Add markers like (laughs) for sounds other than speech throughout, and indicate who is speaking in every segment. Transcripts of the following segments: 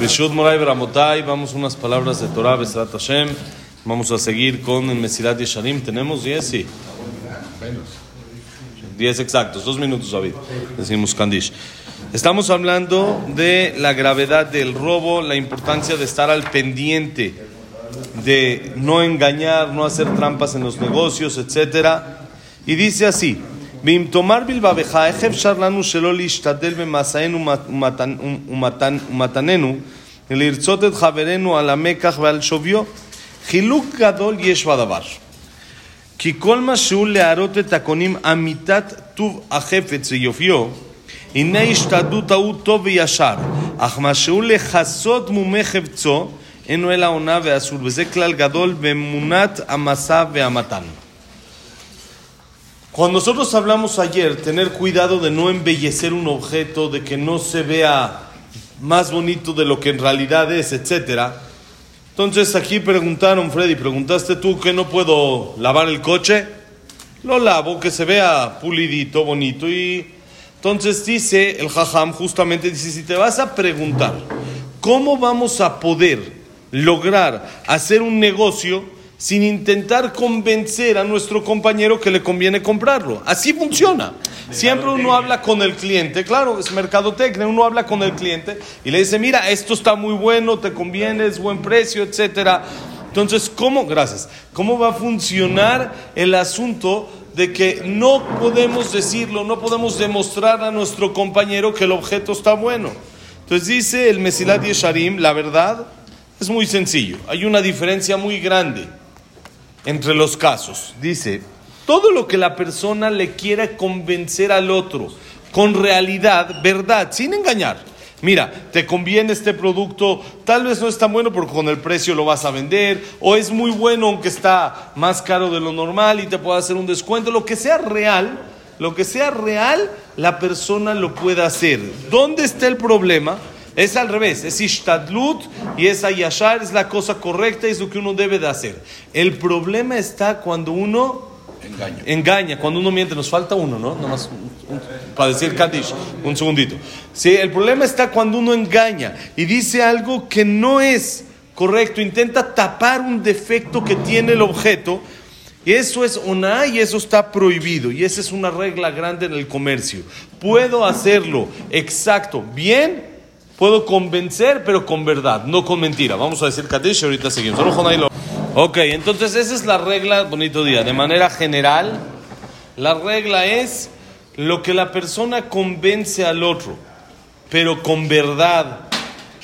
Speaker 1: Beshut Moray Bramotay, vamos unas palabras de Torah, Besrat Hashem. Vamos a seguir con el Mesilat Yesharim. ¿Tenemos 10? Sí. 10 exactos, dos minutos, David. Decimos Kandish. Estamos hablando de la gravedad del robo, la importancia de estar al pendiente, de no engañar, no hacer trampas en los negocios, etc. Y dice así. Tomar בלבבך, איך אפשר לנו שלא להשתדל במסענו ומתננו, לרצות את חברנו על המקח ועל שוויו? חילוק גדול יש בדבר. כי כל מה שהוא להראות את הקונים אמיתת טוב החפץ ויופיו, הנה השתדלות ההוא טוב וישר, אך מה שהוא לכסות מומי חפצו, אינו אלא עונה ואסור, וזה כלל גדול באמונת המסע והמתן. Cuando nosotros hablamos ayer, tener cuidado de no embellecer un objeto, de que no se vea más bonito de lo que en realidad es, etc. Entonces aquí preguntaron, Freddy, ¿preguntaste tú que no puedo lavar el coche? Lo lavo, que se vea pulidito, bonito. Y entonces dice el jajam, justamente dice, si te vas a preguntar, ¿cómo vamos a poder lograr hacer un negocio? Sin intentar convencer a nuestro compañero que le conviene comprarlo. Así funciona. Siempre uno habla con el cliente, claro, es mercadotecnia, uno habla con el cliente y le dice, mira, esto está muy bueno, te conviene, es buen precio, etcétera. Entonces, ¿cómo? Gracias. ¿Cómo va a funcionar el asunto de que no podemos decirlo, no podemos demostrar a nuestro compañero que el objeto está bueno? Entonces dice el Mesilat Yesharim, la verdad es muy sencillo. Hay una diferencia muy grande entre los casos. Dice, todo lo que la persona le quiera convencer al otro con realidad, verdad, sin engañar. Mira, te conviene este producto, tal vez no es tan bueno porque con el precio lo vas a vender, o es muy bueno aunque está más caro de lo normal y te puede hacer un descuento, lo que sea real, lo que sea real, la persona lo puede hacer. ¿Dónde está el problema? Es al revés, es ishtadlut y es ayashar, es la cosa correcta y es lo que uno debe de hacer. El problema está cuando uno engaña, engaña cuando uno miente. Nos falta uno, ¿no? Nomás para decir Kaddish, un segundito. Sí, el problema está cuando uno engaña y dice algo que no es correcto, intenta tapar un defecto que tiene el objeto. Y eso es una y eso está prohibido. Y esa es una regla grande en el comercio. Puedo hacerlo exacto, bien Puedo convencer, pero con verdad, no con mentira. Vamos a decir Kadesh y ahorita seguimos. Ok, entonces esa es la regla, bonito día. De manera general, la regla es lo que la persona convence al otro, pero con verdad,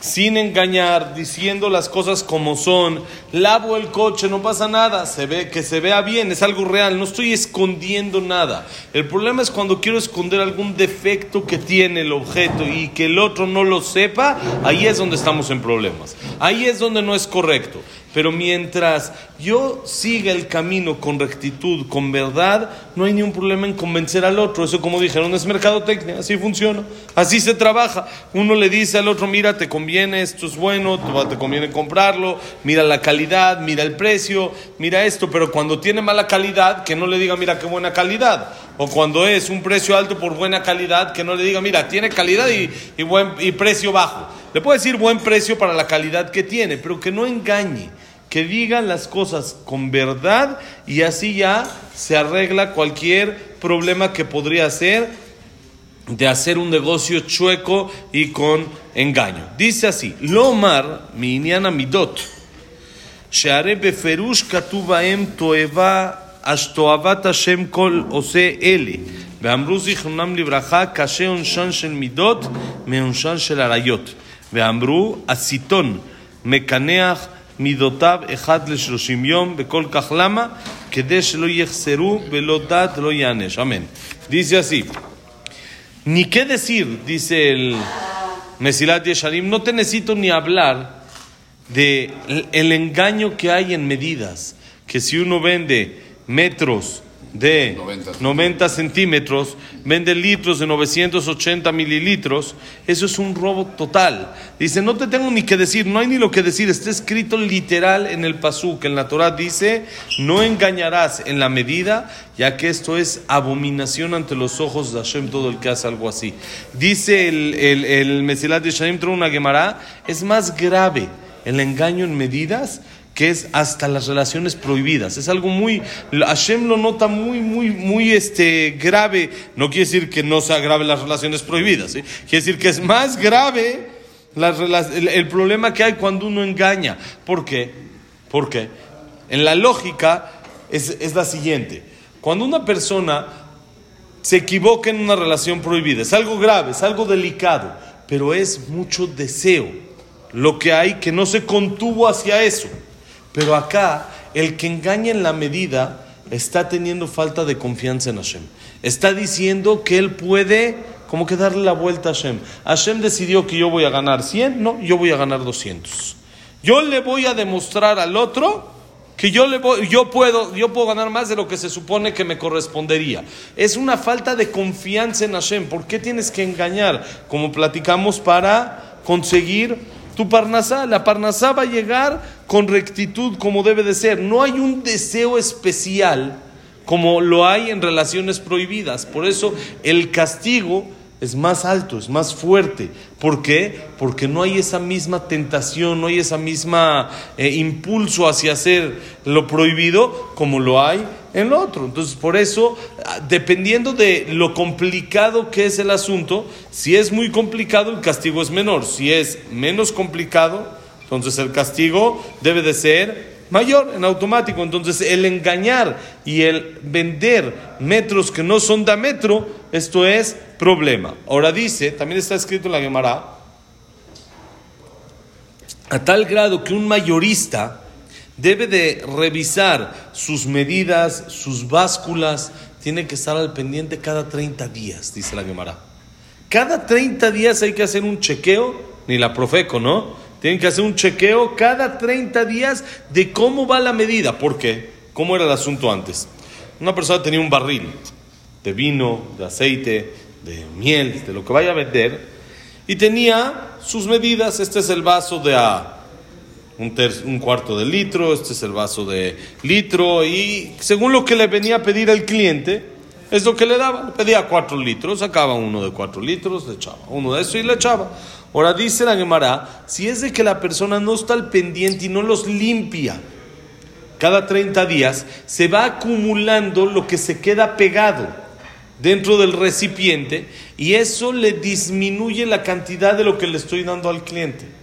Speaker 1: sin engañar, diciendo las cosas como son. Lavo el coche, no pasa nada, se ve que se vea bien, es algo real, no estoy escondiendo nada. El problema es cuando quiero esconder algún defecto que tiene el objeto y que el otro no lo sepa, ahí es donde estamos en problemas. Ahí es donde no es correcto. Pero mientras yo siga el camino con rectitud, con verdad, no hay ningún problema en convencer al otro. Eso, como dijeron, es mercadotecnia, así funciona, así se trabaja. Uno le dice al otro, mira, te conviene, esto es bueno, te conviene comprarlo, mira la calidad, mira el precio, mira esto, pero cuando tiene mala calidad, que no le diga, mira qué buena calidad. O cuando es un precio alto por buena calidad, que no le diga, mira, tiene calidad y, buen, y precio bajo. Le puede decir buen precio para la calidad que tiene, pero que no engañe que digan las cosas con verdad y así ya se arregla cualquier problema que podría ser de hacer un negocio chueco y con engaño. Dice así, Lomar mi midot, שהרי בפירוש כתוב בהם תועבה, תועבת השם כל עושה אלה. ואמרו זיכרונם לברכה, קשה עונשן של מידות מעונשן של עריות. ואמרו, הסיטון מקנח מידותיו אחד לשלושים יום, וכל כך למה? כדי שלא יחסרו ולא דת לא ייענש. אמן. Dice así, ni qué decir, dice el Mesilat Yesharim, no te necesito ni hablar de el engaño que hay en medidas, que si uno vende metros de 90. centímetros, vende litros de 980 mililitros, eso es un robo total. Dice, no te tengo ni que decir, no hay ni lo que decir, está escrito literal en el Pasuk, en la Torah dice, no engañarás en la medida, ya que esto es abominación ante los ojos de Hashem todo el que hace algo así. Dice el, el, el Mesilat de Shaim una Gemara, es más grave el engaño en medidas que es hasta las relaciones prohibidas. Es algo muy, Hashem lo nota muy, muy, muy este, grave. No quiere decir que no sea grave las relaciones prohibidas, quiere decir que es más grave el, problema que hay cuando uno engaña. ¿Por qué? Porque en la lógica es, es la siguiente. Cuando una persona se equivoca en una relación prohibida, es algo grave, es algo delicado, pero es mucho deseo lo que hay que no se contuvo hacia eso. Pero acá, el que engaña en la medida está teniendo falta de confianza en Hashem. Está diciendo que él puede como que darle la vuelta a Hashem. Hashem decidió que yo voy a ganar 100, no, yo voy a ganar 200. Yo le voy a demostrar al otro que yo, le yo, puedo, yo puedo ganar más de lo que se supone que me correspondería. Es una falta de confianza en Hashem. ¿Por qué tienes que engañar? Como platicamos para conseguir tu parnasá. La parnasá va a llegar con rectitud como debe de ser. No hay un deseo especial como lo hay en relaciones prohibidas. Por eso el castigo es más alto, es más fuerte. ¿Por qué? Porque no hay esa misma tentación, no hay esa misma eh, impulso hacia hacer lo prohibido como lo hay en lo otro. Entonces, por eso, ah, dependiendo de lo complicado que es el asunto, si es muy complicado, el castigo es menor. Si es menos complicado, entonces el castigo debe de ser mayor en automático. Entonces, el engañar y el vender metros que no son de metro, esto es problema. Ahora dice, también está escrito en la Gemara, a tal grado que un mayorista debe de revisar sus medidas, sus básculas, tiene que estar al pendiente cada 30 días, dice la Gemara. Cada 30 días hay que hacer un chequeo, ni la Profeco, ¿no? Tienen que hacer un chequeo cada 30 días de cómo va la medida. ¿Por qué? ¿Cómo era el asunto antes? Una persona tenía un barril de vino, de aceite, de miel, de lo que vaya a vender, y tenía sus medidas. Este es el vaso de a un, cuarto de litro, este es el vaso de litro, y según lo que le venía a pedir al cliente, es lo que le daba. Le pedía cuatro litros, sacaba uno de cuatro litros, le echaba uno de eso y le echaba. Ahora dice la Gemara, si es de que la persona no está al pendiente y no los limpia, cada 30 días se va acumulando lo que se queda pegado dentro del recipiente y eso le disminuye la cantidad de lo que le estoy dando al cliente.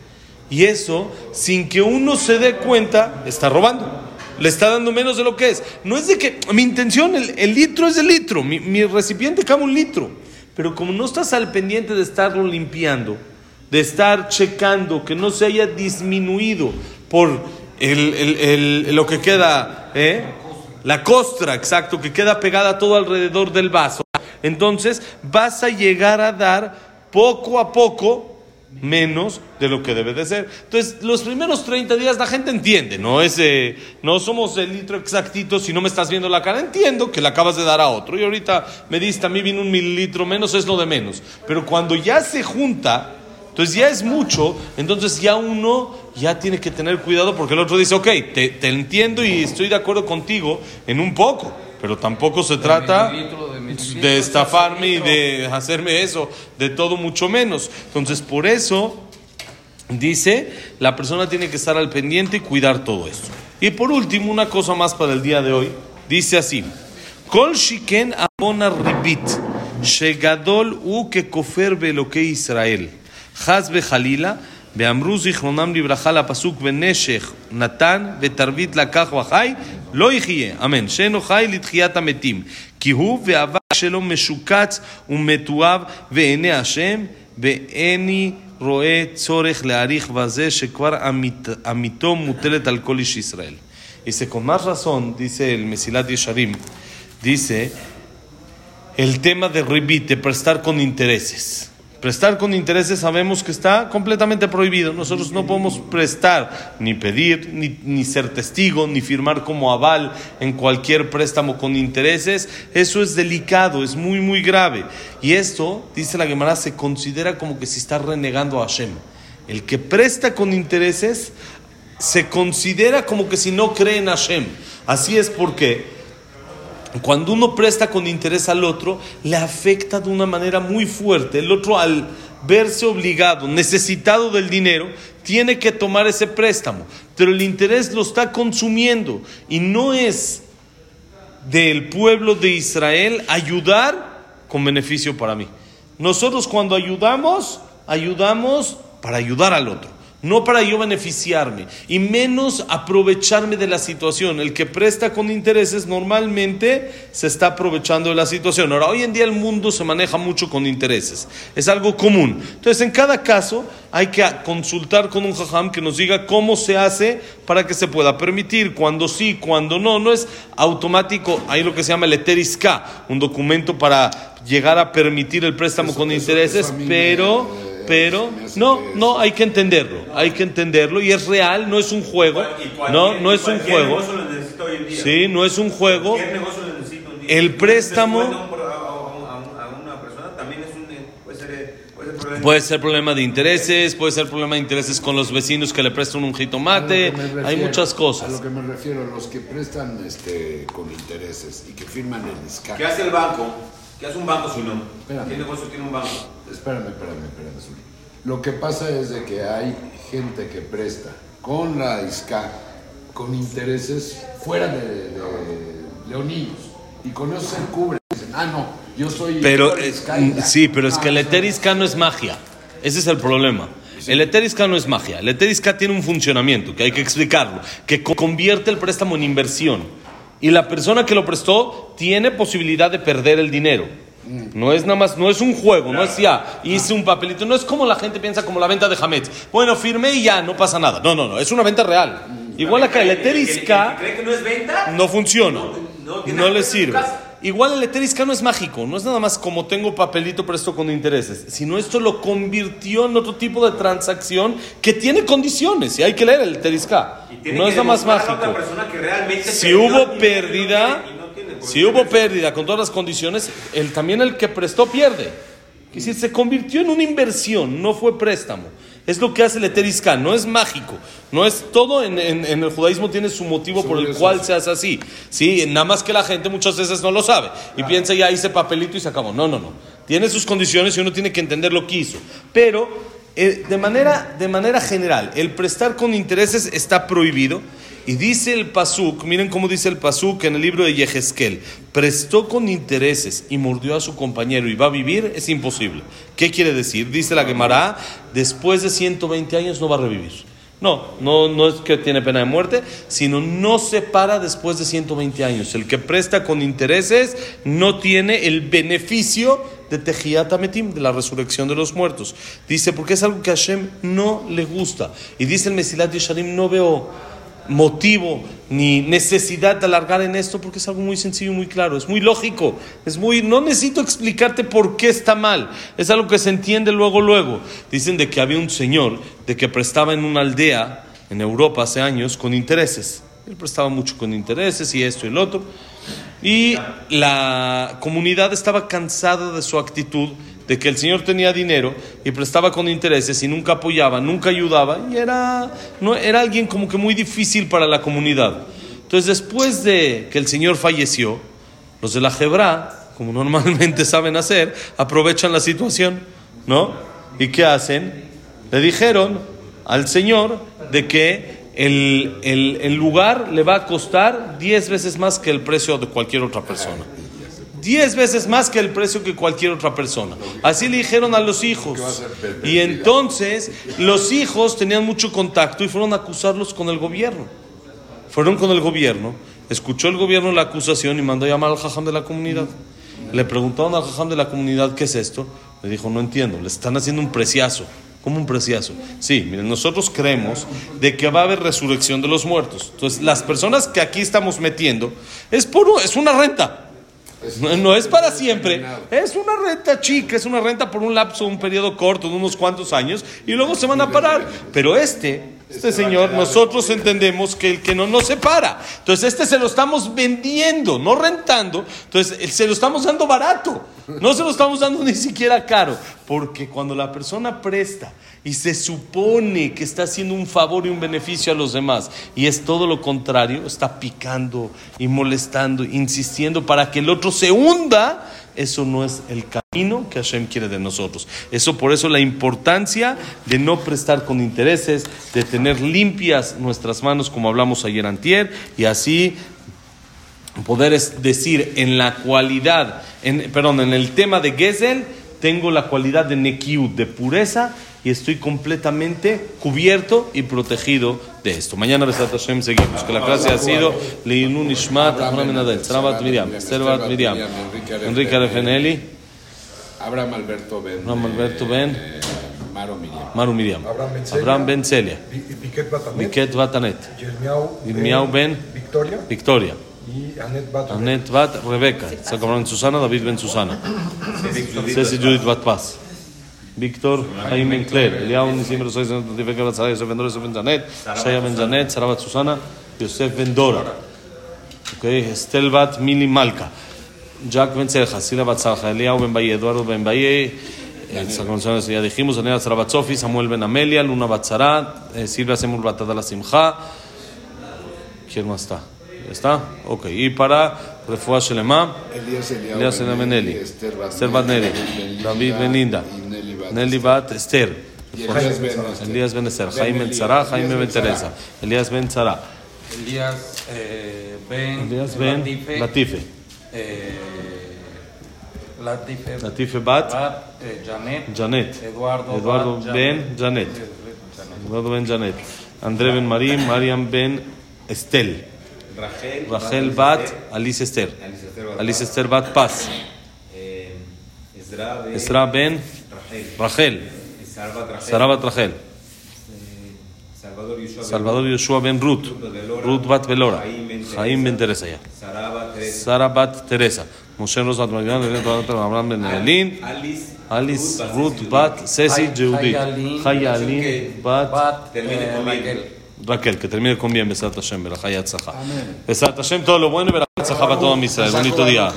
Speaker 1: Y eso, sin que uno se dé cuenta, está robando. Le está dando menos de lo que es. No es de que mi intención, el, litro es el litro, mi, recipiente cabe un litro. Pero como no estás al pendiente de estarlo limpiando, de estar checando que no se haya disminuido por lo que queda, ¿eh? la costra, exacto, que queda pegada todo alrededor del vaso, entonces vas a llegar a dar poco a poco menos de lo que debe de ser. Entonces, los primeros 30 días la gente entiende, no es, no somos el litro exactito, si no me estás viendo la cara, entiendo que le acabas de dar a otro. Y ahorita me diste, a mí viene un mililitro menos, es lo de menos. Pero cuando ya se junta, entonces ya es mucho, entonces ya uno ya tiene que tener cuidado porque el otro dice, ok, te, te entiendo y estoy de acuerdo contigo en un poco, pero tampoco se trata de estafarme y de hacerme eso, de todo mucho menos. Entonces, por eso dice, la persona tiene que estar al pendiente y cuidar todo esto. Y por último, una cosa más para el día de hoy, dice así: Kol shiken abona ribit, shegadol u que kofer Israel, hazbe jalila. ואמרו זיכרונם לברכה לפסוק ונשך נתן ותרבית לקח וחי לא יחיה, אמן, שאינו חי לתחיית המתים כי הוא והאבק שלו משוקץ ומתועב בעיני השם ואיני רואה צורך להעריך בזה שכבר אמיתו מוטלת על כל איש ישראל. Dice, el Mesilat Yesharim, dice el tema de ribit, de prestar con intereses. Prestar con intereses sabemos que está completamente prohibido. Nosotros no podemos prestar, ni pedir, ni, ni, ser testigo, ni firmar como aval en cualquier préstamo con intereses. Eso es delicado, es muy, muy grave. Y esto, dice la Gemara, se considera como que se está renegando a Hashem. El que presta con intereses se considera como que si no cree en Hashem. Así es porque cuando uno presta con interés al otro, le afecta de una manera muy fuerte. El otro al verse obligado, necesitado del dinero, tiene que tomar ese préstamo. Pero el interés lo está consumiendo y no es del pueblo de Israel ayudar con beneficio para mí. Nosotros cuando ayudamos, ayudamos para ayudar al otro no para yo beneficiarme y menos aprovecharme de la situación. El que presta con intereses normalmente se está aprovechando de la situación. Ahora, hoy en día el mundo se maneja mucho con intereses, es algo común. Entonces, en cada caso hay que consultar con un jajam que nos diga cómo se hace para que se pueda permitir, cuando sí, cuando no. No es automático, hay lo que se llama el eterisca, un documento para llegar a permitir el préstamo con intereses, pero pero no, no, hay que entenderlo, hay que entenderlo y es real, no es un juego, no, no es un juego. Sí, no es un juego. El préstamo Puede ser problema de intereses, puede ser problema de intereses con los vecinos que le prestan un jitomate, hay muchas cosas.
Speaker 2: A lo que me refiero, los que prestan este, con intereses y que firman el SCA.
Speaker 3: ¿Qué hace el banco? ¿Qué hace un banco si no? ¿Qué negocio tiene un banco?
Speaker 2: Espérame, espérame, espérame. Lo que pasa es de que hay gente que presta con la ISCA con intereses fuera de, de leonillos y con eso se cubre. Dicen, ah, no, yo soy.
Speaker 1: Pero, sí, pero es que el Eterisca no es magia. Ese es el problema. El Eterisca no es magia. El Eterisca tiene un funcionamiento que hay que explicarlo, que convierte el préstamo en inversión. Y la persona que lo prestó tiene posibilidad de perder el dinero. No es nada más, no es un juego, no es ya, hice un papelito, no es como la gente piensa como la venta de Hametz. Bueno, firmé y ya, no pasa nada. No, no, no, es una venta real. Igual acá el Eterisca
Speaker 3: ¿Cree que no es venta?
Speaker 1: no funciona, no, le sirve. Igual el Eterisca no es mágico, no es nada más como tengo papelito presto con intereses, sino esto lo convirtió en otro tipo de transacción que tiene condiciones y hay que leer el Eterisca. No es nada más mágico. Si hubo pérdida, si hubo pérdida con todas las condiciones, el, también el que prestó pierde. Es decir, se convirtió en una inversión, no fue préstamo. Es lo que hace el Eteriscan, no es mágico. No es todo en, el judaísmo tiene su motivo por el cual se hace así. ¿sí? Nada más que la gente muchas veces no lo sabe y piensa ya hice papelito y se acabó. No, no, no. Tiene sus condiciones y uno tiene que entender lo que hizo. Pero eh, de, manera, de manera general, el prestar con intereses está prohibido. Y dice el Pasuk, miren cómo dice el Pasuk en el libro de Yehezkel, prestó con intereses y mordió a su compañero y va a vivir, es imposible. ¿Qué quiere decir? Dice la Gemara, después de 120 años no va a revivir. No, no, no es que tiene pena de muerte, sino no se para después de 120 años. El que presta con intereses no tiene el beneficio de Tejiat Ametim, de la resurrección de los muertos. Dice, porque es algo que a Hashem no le gusta. Y dice el Mesilat Yesharim, no veo motivo ni necesidad de alargar en esto porque es algo muy sencillo y muy claro, es muy lógico, es muy no necesito explicarte por qué está mal, es algo que se entiende luego luego. Dicen de que había un señor de que prestaba en una aldea en Europa hace años con intereses. Él prestaba mucho con intereses y esto y el otro. Y la comunidad estaba cansada de su actitud de que el Señor tenía dinero y prestaba con intereses y nunca apoyaba, nunca ayudaba y era, no, era alguien como que muy difícil para la comunidad. Entonces después de que el Señor falleció, los de la Jebra, como (laughs) normalmente saben hacer, aprovechan la situación, ¿no? ¿Y qué hacen? Le dijeron al Señor de que el, el, el lugar le va a costar 10 veces más que el precio de cualquier otra persona. Diez veces más que el precio que cualquier otra persona. Así le dijeron a los hijos. Y entonces los hijos tenían mucho contacto y fueron a acusarlos con el gobierno. Fueron con el gobierno, escuchó el gobierno la acusación y mandó a llamar al jajam de la comunidad. Le preguntaron al jajam de la comunidad qué es esto. Le dijo, no entiendo, le están haciendo un preciazo. ¿Cómo un preciazo? Sí, miren, nosotros creemos de que va a haber resurrección de los muertos. Entonces, las personas que aquí estamos metiendo es puro, es una renta. No, no es para siempre. Es una renta chica, es una renta por un lapso, un periodo corto, de unos cuantos años, y luego se van a parar. Pero este, este señor, nosotros entendemos que el que no nos separa. Entonces, este se lo estamos vendiendo, no rentando. Entonces, se lo estamos dando barato. No se lo estamos dando (laughs) ni siquiera caro. Porque cuando la persona presta y se supone que está haciendo un favor y un beneficio a los demás, y es todo lo contrario, está picando y molestando, insistiendo para que el otro se hunda, eso no es el camino que Hashem quiere de nosotros. Eso por eso la importancia de no prestar con intereses, de tener limpias nuestras manos como hablamos ayer antier y así poder decir en la cualidad, en, perdón, en el tema de Gesel, tengo la cualidad de Nekiut, de pureza y estoy completamente cubierto y protegido de esto. Mañana, Besat Hashem, seguimos. Que la clase ha sido Leilun Ishmat, Abraham Menadel, Trabat Miriam, Servat Miriam, Enrique Refeneli,
Speaker 2: Abraham Alberto Ben,
Speaker 1: Abraham Alberto Ben,
Speaker 2: eh, Maro Miriam,
Speaker 1: Maru Miriam, Abraham Ben Celia, Biket Batanet, Yirmiau Ben.
Speaker 4: Victoria.
Speaker 1: Victoria.
Speaker 4: Y Anet Bat.
Speaker 1: Anet Bat Rebeca, Sacabrón Susana, David Ben Susana, Ceci Judith Bat Paz. Víctor Jaime Claire, Eliao Nisim Rosoy Santifica Batzara, Yosef Ben Dora, Yosef Ben Janet, Shaya Ben Janet, Sara Bat Susana, Yosef Ben Dora. Okay, Estel Bat Mili Malka, Jack Ben Cerja, Sila Bat Salja, Eliao Ben Baye, Eduardo Ben Baye, eh, ya dijimos, Anela Sara Bat Sofi, Samuel Ben Amelia, Luna Bat Sara, eh, Silvia Semur Bat Adala Simcha. ¿Quién más está? ¿Ya ¿Está? Ok. Y para Refuah Shelema,
Speaker 2: Elías Eliao
Speaker 1: Elías
Speaker 2: Ben
Speaker 1: Ben Eli,
Speaker 2: Esther Bat
Speaker 1: Esther Bat Neri,
Speaker 2: Nelly
Speaker 1: David Ben Linda,
Speaker 2: y Nelly Bat
Speaker 1: Esther,
Speaker 2: Elías Ben Esther.
Speaker 1: Jaime Ben Tzara, Jaime Ben Teresa, Elías Ben
Speaker 5: Elías eh, Ben
Speaker 1: Elías Ben
Speaker 5: Latife,
Speaker 1: Latife, Bat
Speaker 5: Janet,
Speaker 1: Janet,
Speaker 5: Eduardo,
Speaker 1: Ben Janet, Eduardo Ben Janet, André Ben Marín, Mariam Ben Estel,
Speaker 3: Rachel.
Speaker 1: Rachel Bat Alice Esther,
Speaker 3: Alice Esther Bat
Speaker 1: Alice Esther Bat Paz,
Speaker 3: Eh, Ezra Ben.
Speaker 1: Esra Ben
Speaker 3: Rachel. Sarbat Rachel.
Speaker 1: Sara Bat Rachel,
Speaker 3: Eh, Salvador Yeshua Ben
Speaker 1: Salvador Yoshua Ben Ruth, Ruth Bat Belora, Jaime Ben Teresa ya.
Speaker 3: Saraba Teresa.
Speaker 1: Sara Bat Teresa, Moshe Rosa Abraham Ben Elin,
Speaker 3: Alice.
Speaker 1: Alice Ruth Bat Ceci Jehudi, Chaya Alin Bat
Speaker 5: Bat,
Speaker 3: Termine
Speaker 5: eh.
Speaker 1: Raquel. Que termine con bien, Besat Hashem, Berajayat Zaha. Besat Hashem, todo lo bueno y Berajayat Zaha para todo Israel. Bonito día.